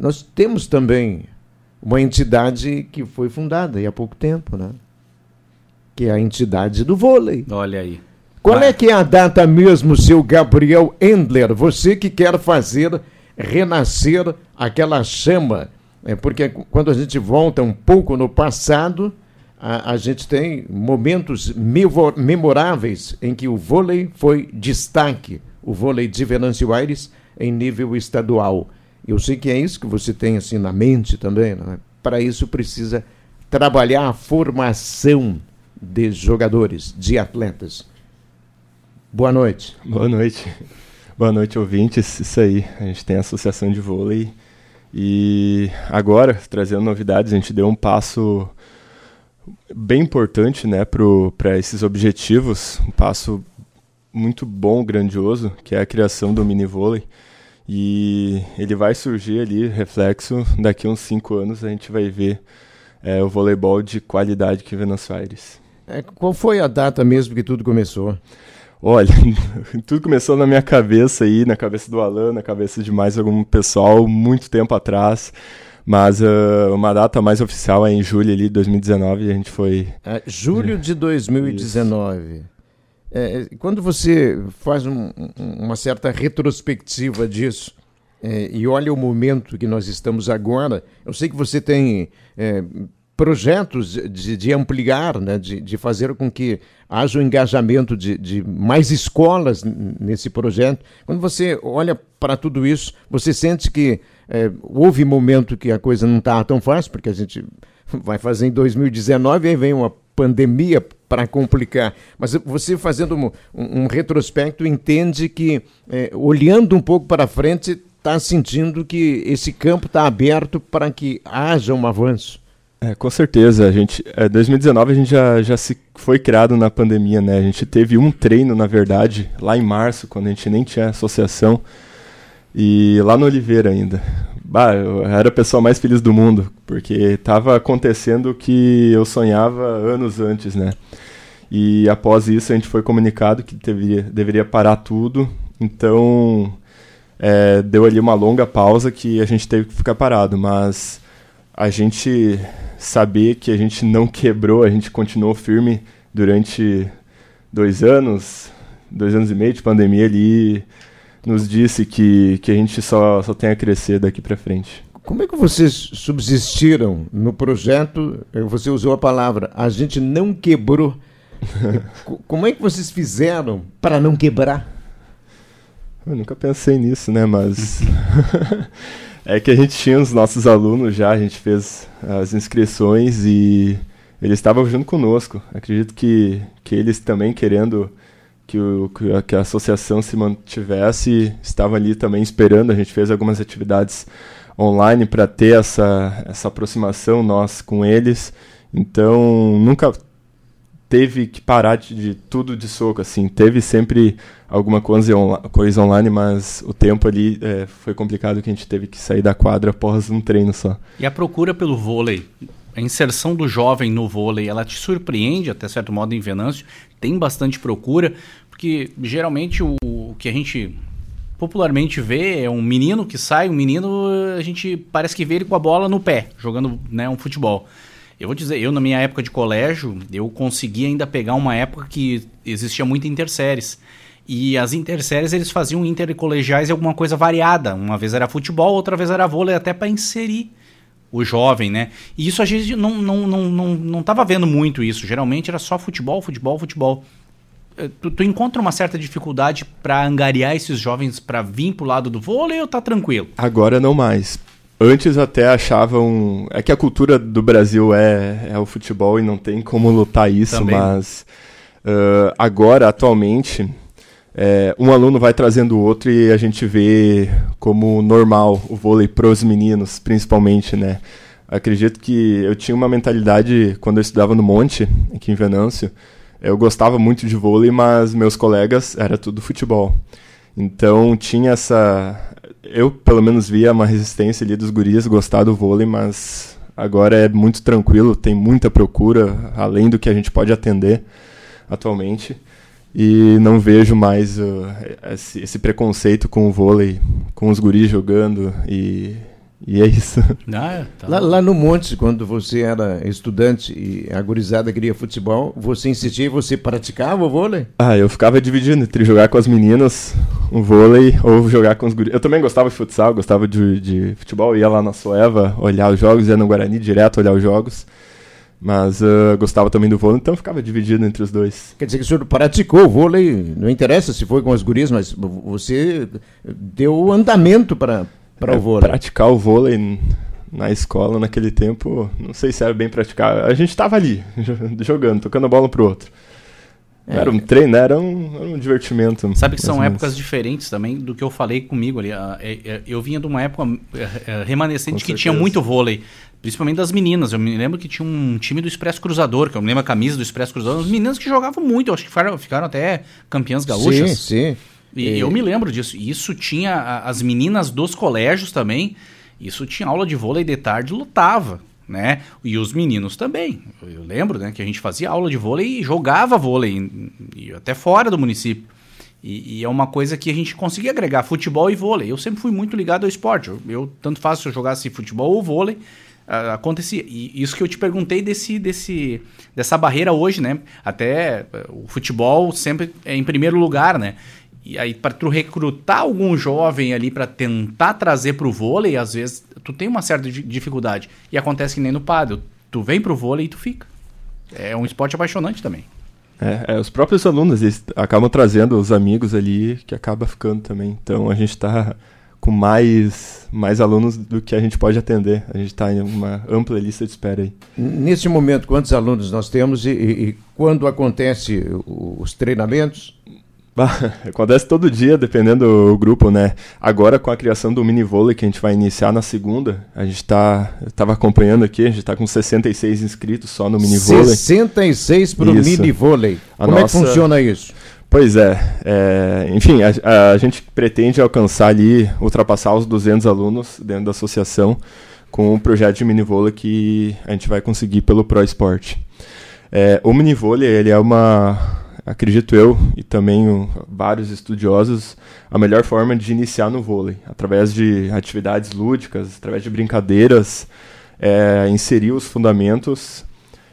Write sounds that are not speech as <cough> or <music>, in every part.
nós temos também uma entidade que foi fundada há pouco tempo, né? Que é a entidade do vôlei. Olha aí. Qual é que é a data mesmo, seu Gabriel Endler? Você que quer fazer renascer aquela chama. É porque quando a gente volta um pouco no passado, a, a gente tem momentos memoráveis em que o vôlei foi destaque, o vôlei de Venâncio Aires em nível estadual. Eu sei que é isso que você tem assim na mente também. Né? Para isso precisa trabalhar a formação de jogadores, de atletas. Boa noite. Boa noite. Boa noite, ouvintes. Isso aí, a gente tem a Associação de Vôlei e agora, trazendo novidades, a gente deu um passo bem importante né, para esses objetivos, um passo muito bom, grandioso, que é a criação do mini vôlei. E ele vai surgir ali, reflexo, daqui a uns cinco anos a gente vai ver é, o voleibol de qualidade que vê nas Aires. É, qual foi a data mesmo que tudo começou? Olha, <laughs> tudo começou na minha cabeça aí, na cabeça do Alan, na cabeça de mais algum pessoal, muito tempo atrás. Mas uh, uma data mais oficial é em julho ali, de 2019, e a gente foi... É, julho de 2019. É, quando você faz um, uma certa retrospectiva disso é, e olha o momento que nós estamos agora, eu sei que você tem é, projetos de, de ampliar, né, de, de, fazer com que haja o um engajamento de, de, mais escolas nesse projeto. Quando você olha para tudo isso, você sente que é, houve momento que a coisa não estava tão fácil, porque a gente <laughs> vai fazer em 2019 e aí vem uma pandemia para complicar. Mas você fazendo um, um retrospecto entende que, é, olhando um pouco para frente, está sentindo que esse campo está aberto para que haja um avanço. É, com certeza. A gente, é, 2019 a gente já, já se foi criado na pandemia, né? A gente teve um treino, na verdade, lá em março, quando a gente nem tinha associação, e lá no Oliveira ainda. Bah, eu era a pessoa mais feliz do mundo, porque estava acontecendo o que eu sonhava anos antes, né? E após isso a gente foi comunicado que deveria, deveria parar tudo, então é, deu ali uma longa pausa que a gente teve que ficar parado, mas a gente saber que a gente não quebrou, a gente continuou firme durante dois anos, dois anos e meio de pandemia ali, nos disse que, que a gente só, só tem a crescer daqui para frente. Como é que vocês subsistiram no projeto? Você usou a palavra, a gente não quebrou. <laughs> Como é que vocês fizeram para não quebrar? Eu nunca pensei nisso, né? Mas <laughs> É que a gente tinha os nossos alunos já, a gente fez as inscrições e eles estavam junto conosco. Acredito que, que eles também querendo que, o, que, a, associação se mantivesse, estavam ali também esperando. A gente fez algumas atividades online para ter essa, essa aproximação nós com eles. Então, nunca teve que parar de, de, tudo de soco, assim. Teve sempre alguma coisa, on, coisa online, mas o tempo ali é, foi complicado que a gente teve que sair da quadra após um treino só. E a procura pelo vôlei? A inserção do jovem no vôlei, ela te surpreende, até certo modo, em Venâncio? Tem bastante procura? Porque geralmente o, o que a gente popularmente vê é um menino que sai, um menino, a gente parece que vê ele com a bola no pé, jogando né, um futebol. Eu vou dizer, eu na minha época de colégio, eu consegui ainda pegar uma época que existia muito interséries. E as interséries eles faziam intercolegiais e alguma coisa variada. Uma vez era futebol, outra vez era vôlei, até para inserir o jovem, né? E isso a gente não, não, não, não, não tava vendo muito isso. Geralmente era só futebol, futebol, futebol. Eh, tu, tu encontra uma certa dificuldade para angariar esses jovens para vir pro lado do vôlei ou tá tranquilo? Agora não mais Antes até achavam. É que a cultura do Brasil é, é o futebol e não tem como lutar isso, Também. mas uh, agora, atualmente, é, um aluno vai trazendo o outro e a gente vê como normal o vôlei pros meninos, principalmente, né? Acredito que eu tinha uma mentalidade quando eu estudava no Monte, aqui em Venâncio. Eu gostava muito de vôlei, mas meus colegas era tudo futebol. Então tinha essa, eu pelo menos via uma resistência ali dos guris gostar do vôlei, mas agora é muito tranquilo, tem muita procura, além do que a gente pode atender atualmente. E não vejo mais uh, esse, esse, preconceito com o vôlei, com os guris jogando e, E é isso. <laughs> Ah, tá lá, lá, no Monte, quando você era estudante e a gurizada queria futebol, você insistia e você praticava o vôlei? Ah, eu ficava dividindo entre jogar com as meninas, o vôlei, ou jogar com os guris. Eu também gostava de futsal, gostava de, de futebol, ia lá na Soeva olhar os jogos, ia no Guarani direto olhar os jogos. Mas uh, gostava também do vôlei, então ficava dividido entre os dois. Quer dizer que o senhor praticou o vôlei, não interessa se foi com as gurias, mas você deu andamento para para é, o vôlei. Praticar o vôlei na escola naquele tempo, não sei se era bem praticar. A gente estava ali, jogando, tocando a bola um pro outro. É. Era um treino, era um, era um divertimento. Sabe que são épocas diferentes também do que eu falei comigo ali. Ah, é, é, eu vinha de uma época remanescente que tinha muito vôlei. Principalmente das meninas. Eu me lembro que tinha um time do Expresso Cruzador, que eu me lembro a camisa do Expresso Cruzador. As meninas que jogavam muito, eu acho que ficaram, ficaram até campeãs gaúchas. Sim, sim. E, e eu me lembro disso. Isso tinha as meninas dos colégios também. Isso tinha aula de vôlei de tarde, lutava, né? E os meninos também. Eu lembro, né, que a gente fazia aula de vôlei e jogava vôlei e até fora do município. E, e, é uma coisa que a gente conseguia agregar futebol e vôlei. Eu sempre fui muito ligado ao esporte. Eu, eu tanto faço se eu jogasse futebol ou vôlei, uh, acontecia. E isso que eu te perguntei desse, desse, dessa barreira hoje, né? Até uh, o futebol sempre é em primeiro lugar, né? E aí, para tu recrutar algum jovem ali para tentar trazer para o vôlei, às vezes tu tem uma certa dificuldade. E acontece que nem no paddle. Tu vem para o vôlei e tu fica. É um esporte apaixonante também. É, é, os próprios alunos eles acabam trazendo os amigos ali que acaba ficando também. Então a gente está com mais, mais alunos do que a gente pode atender. A gente está em uma ampla lista de espera aí. Nesse momento, quantos alunos nós temos e, e, e quando acontece os treinamentos? <laughs> Acontece todo dia, dependendo do grupo, né? Agora, com a criação do mini vôlei que a gente vai iniciar na segunda, a gente tá. Eu tava acompanhando aqui, a gente tá com 66 inscritos só no mini vôlei. 66 para o mini vôlei. Como nossa... é que funciona isso? Pois é, é enfim, a, a, gente pretende alcançar ali, ultrapassar os 200 alunos dentro da associação com o projeto de mini vôlei que a gente vai conseguir pelo Pro Sport. É, o mini vôlei, ele é uma acredito eu, e também o, vários estudiosos, a melhor forma de iniciar no vôlei, através de atividades lúdicas, através de brincadeiras, é, inserir os fundamentos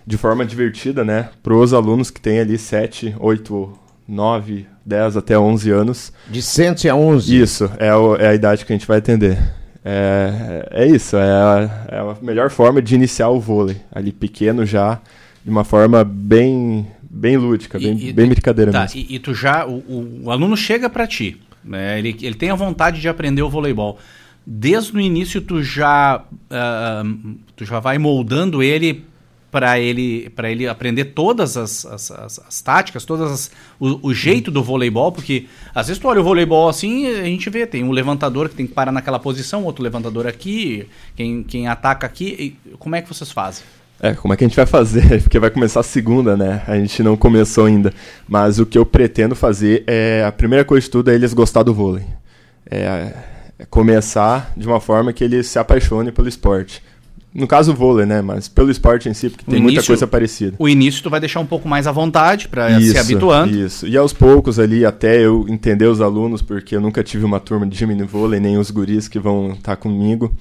de forma divertida, né, para os alunos que têm ali 7, 8, 9, 10 até 11 anos. De 7 a 11? Isso, é, o, é a idade que a gente vai atender. É, é isso, é a, é a melhor forma de iniciar o vôlei, ali pequeno já, de uma forma bem bem lúdica, bem, e, bem brincadeira tá, mesmo. E, e, tu já, o, o aluno chega para ti, né? ele, ele tem a vontade de aprender o voleibol. Desde o início tu já, uh, tu já vai moldando ele para ele para ele aprender todas as, as, as, as táticas, todas as, o, o, jeito do voleibol, porque às vezes tu olha o voleibol assim, a gente vê, tem um levantador que tem que parar naquela posição, outro levantador aqui, quem, quem ataca aqui, como é que vocês fazem? É, como é que a gente vai fazer? <laughs> Porque vai começar a segunda, né? A gente não começou ainda. Mas o que eu pretendo fazer é. A primeira coisa de tudo é eles gostar do vôlei. É, é começar de uma forma que eles se apaixonem pelo esporte. No caso, o vôlei, né? Mas pelo esporte em si, porque tem muita coisa parecida. O início tu vai deixar um pouco mais à vontade para se habituando. Isso. E aos poucos ali, até eu entender os alunos, porque eu nunca tive uma turma de mini vôlei, nem os guris que vão estar tá comigo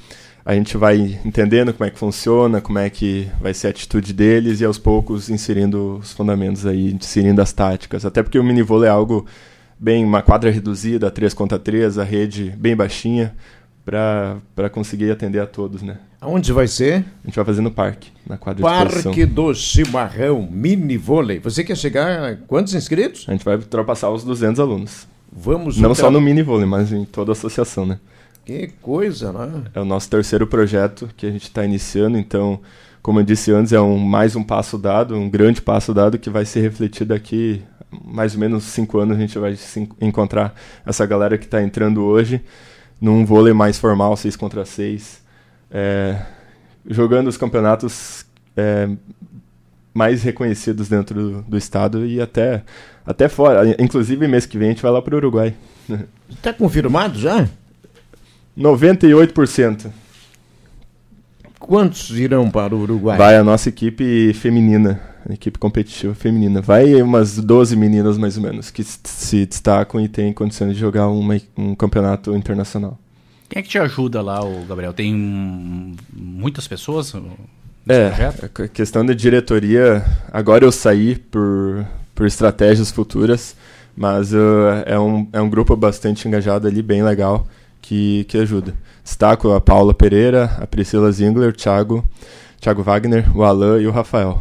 a gente vai entendendo como é que funciona, como é que vai ser a atitude deles e aos poucos inserindo os fundamentos aí, inserindo as táticas. Até porque o mini vôlei é algo bem, uma quadra reduzida, 3 contra 3, a rede bem baixinha, para conseguir atender a todos, né? Aonde vai ser? A gente vai fazer no parque, na quadra Parque do Chimarrão, mini vôlei. Você quer chegar a quantos inscritos? A gente vai ultrapassar os 200 alunos. Vamos Não só no mini vôlei, mas em toda a associação, né? Que coisa, né? É o nosso terceiro projeto que a gente está iniciando, então, como eu disse antes, é um, mais um passo dado, um grande passo dado que vai ser refletido aqui mais ou menos cinco anos a gente vai encontrar essa galera que está entrando hoje num vôlei mais formal, 6 contra 6, é, jogando os campeonatos é, mais reconhecidos dentro do, do, estado e até, até fora. Inclusive, mês que vem a gente vai lá para o Uruguai. Está <laughs> confirmado já? 98%. Quantos irão para o Uruguai? Vai a nossa equipe feminina, a equipe competitiva feminina. Vai umas 12 meninas mais ou menos que se destacam e têm condições de jogar uma, um campeonato internacional. Quem é que te ajuda lá, o Gabriel? Tem muitas pessoas? É, a questão da diretoria, agora eu saí por, por estratégias futuras, mas uh, é, um, é um grupo bastante engajado ali, bem legal, que, que ajuda. Destaco a Paula Pereira, a Priscila Zingler, o Thiago, Thiago Wagner, o Alan e o Rafael.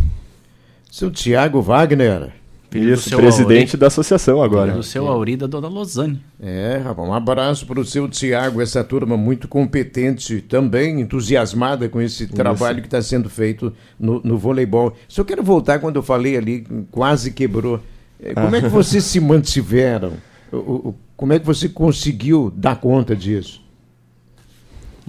Seu Thiago Wagner. Isso, presidente Auri, da associação agora. Do seu Auri da Dona Lozane. É, rapaz, um abraço para o seu Tiago, essa turma muito competente, também entusiasmada com esse Isso. trabalho que está sendo feito no, no voleibol. Só quero voltar quando eu falei ali, quase quebrou. É, como é que vocês se mantiveram? Como é que você conseguiu dar conta disso?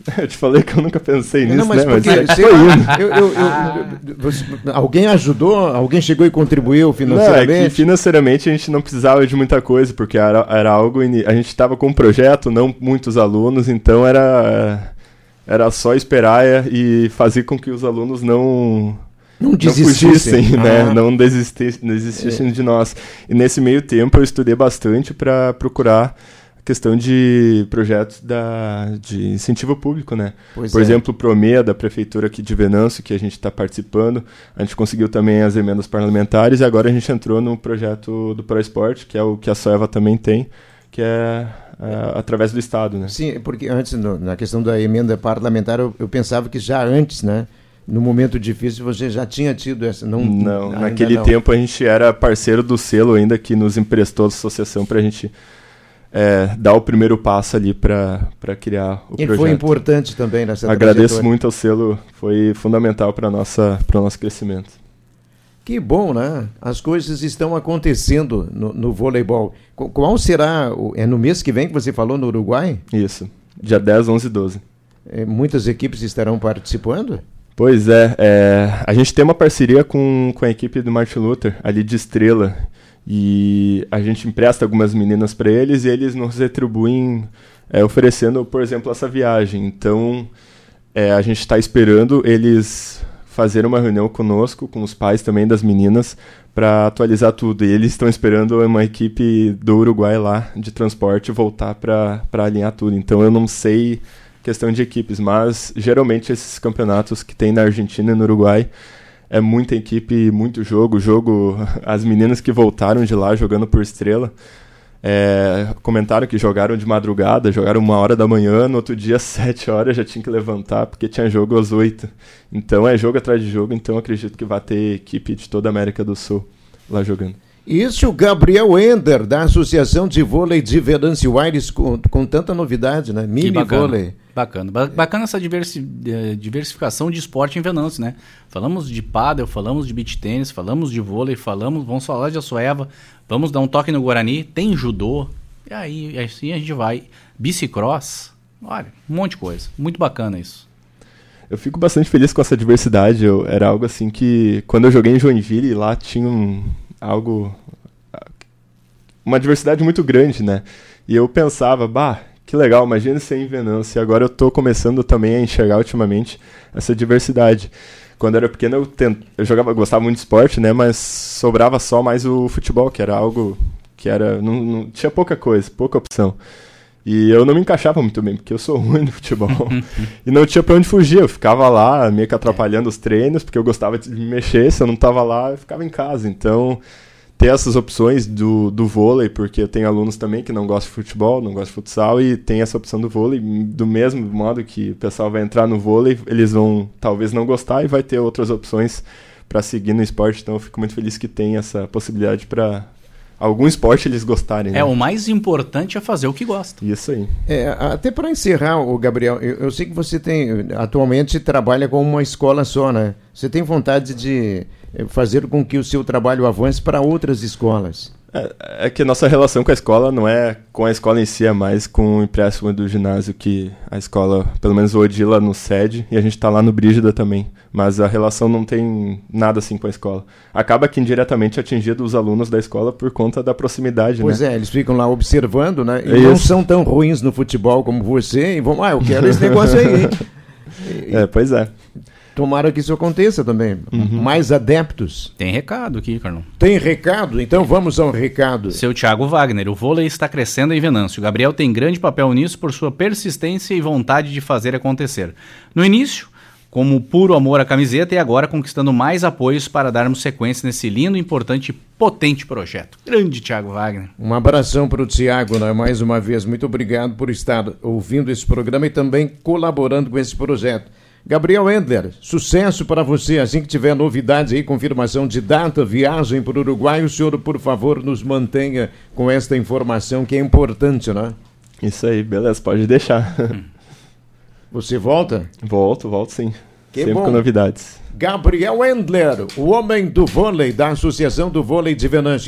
<laughs> Eu te falei que eu nunca pensei nisso, não, mas né? Porque, mas é eu, eu, eu, você, alguém ajudou? Alguém chegou e contribuiu financeiramente? Não, é que financeiramente a gente não precisava de muita coisa, porque era, era algo... A gente estava com um projeto, não muitos alunos, então era, era só esperar e fazer com que os alunos não... Não desistissem, não né? Ah. Não desistissem, desistissem é. de nós. E nesse meio tempo eu estudei bastante para procurar questão de projetos da, de incentivo público, né? Pois Por é. exemplo, o Promea, da Prefeitura aqui de Venâncio, que a gente está participando, a gente conseguiu também as emendas parlamentares e agora a gente entrou no projeto do ProEsport, que é o que a Soeva também tem, que é, é através do Estado, né? Sim, porque antes, no, na questão da emenda parlamentar, eu, eu pensava que já antes, né? No momento difícil você já tinha tido essa não não naquele não. tempo a gente era parceiro do selo ainda que nos emprestou a associação para a gente é, dar o primeiro passo ali para criar o Ele projeto. foi importante também nessa Agradeço muito ao selo, foi fundamental para o nosso crescimento. Que bom, né? As coisas estão acontecendo no, no voleibol. Qual será? O, é no mês que vem que você falou no Uruguai? Isso, dia 10, 11 e 12. É, muitas equipes estarão participando? Pois é, é, a gente tem uma parceria com, com a equipe do Martin Luther, ali de Estrela. E a gente empresta algumas meninas para eles e eles nos retribuem é, oferecendo, por exemplo, essa viagem. Então, é, a gente está esperando eles fazer uma reunião conosco, com os pais também das meninas, para atualizar tudo. E eles estão esperando uma equipe do Uruguai lá de transporte voltar para alinhar tudo. Então, eu não sei questão de equipes, mas geralmente esses campeonatos que tem na Argentina e no Uruguai é muita equipe, muito jogo. Jogo, <laughs> as meninas que voltaram de lá jogando por estrela. É, comentaram que jogaram de madrugada, jogaram uma hora da manhã, no outro dia, <laughs> sete horas, já tinha que levantar, porque tinha jogo às oito. Então é jogo atrás de jogo, então acredito que vai ter equipe de toda a América do Sul lá jogando. Isso, Gabriel Ender, da Associação de Vôlei de Venâncio Aires, com, com tanta novidade, né? Mini vôlei. Bacana. Bacana essa diversi, eh, diversificação de esporte em Venâncio, né? Falamos de pádel, falamos de beach tênis, falamos de vôlei, falamos, vamos falar de Açoeva, vamos dar um toque no Guarani, tem judô, e aí assim a gente vai. Bicicross, olha, um monte de coisa. Muito bacana isso. Eu fico bastante feliz com essa diversidade. Eu, era algo assim que, quando eu joguei em Joinville, lá tinha um, algo. uma diversidade muito grande, né? E eu pensava, bah, que legal, imagina ser em Venâncio. E agora eu estou começando também a enxergar ultimamente essa diversidade. Quando eu era pequeno, eu, tent... eu jogava, gostava muito de esporte, né? Mas sobrava só mais o futebol, que era algo que era. Não, não, tinha pouca coisa, pouca opção. E eu não me encaixava muito bem, porque eu sou <laughs> ruim no futebol. e não tinha pra onde fugir. Eu ficava lá, meio que atrapalhando os treinos, porque eu gostava de me mexer. Se eu não tava lá, eu ficava em casa. Então, ter essas opções do, do vôlei, porque eu tenho alunos também que não gostam de futebol, não gostam de futsal, e tem essa opção do vôlei. Do mesmo modo que o pessoal vai entrar no vôlei, eles vão talvez não gostar e vai ter outras opções para seguir no esporte. Então, eu fico muito feliz que tem essa possibilidade para algum esporte eles gostarem. Né? É, o mais importante é fazer o que gosta. Isso aí. É, até para encerrar, o Gabriel, eu, eu, sei que você tem, atualmente trabalha com uma escola só, né? Você tem vontade de fazer com que o seu trabalho avance para outras escolas? É, é, que nossa relação com a escola não é com a escola em si, é mais com o empréstimo do ginásio que a escola, pelo menos o Odila, nos cede e a gente está lá no Brígida também. Mas a relação não tem nada assim com a escola. Acaba que indiretamente atingido os alunos da escola por conta da proximidade, pois né? é, eles ficam lá observando, né? E é não são tão ruins no futebol como você e vão, ah, eu quero esse negócio aí. <laughs> é, pois é. Tomara que isso aconteça também. Uhum. Mais adeptos. Tem recado aqui, Carlão. Tem recado? Então vamos ao recado. Seu Thiago Wagner, o vôlei está crescendo em Venâncio. Gabriel tem grande papel nisso por sua persistência e vontade de fazer acontecer. No início, como puro amor à camiseta e agora conquistando mais apoios para darmos sequência nesse lindo, importante e potente projeto. Grande Thiago Wagner. Um abração para o Thiago, né? mais uma vez. Muito obrigado por estar ouvindo esse programa e também colaborando com esse projeto. Gabriel Endler, sucesso para você. Assim que tiver novidades aí, confirmação de data, viagem para o Uruguai, o senhor, por favor, nos mantenha com esta informação que é importante, né? Isso aí, beleza, pode deixar. <laughs> Você volta? Volto, volto sim. Que Sempre bom. com novidades. Gabriel Endler, o homem do vôlei da Associação do Vôlei de Venâncio.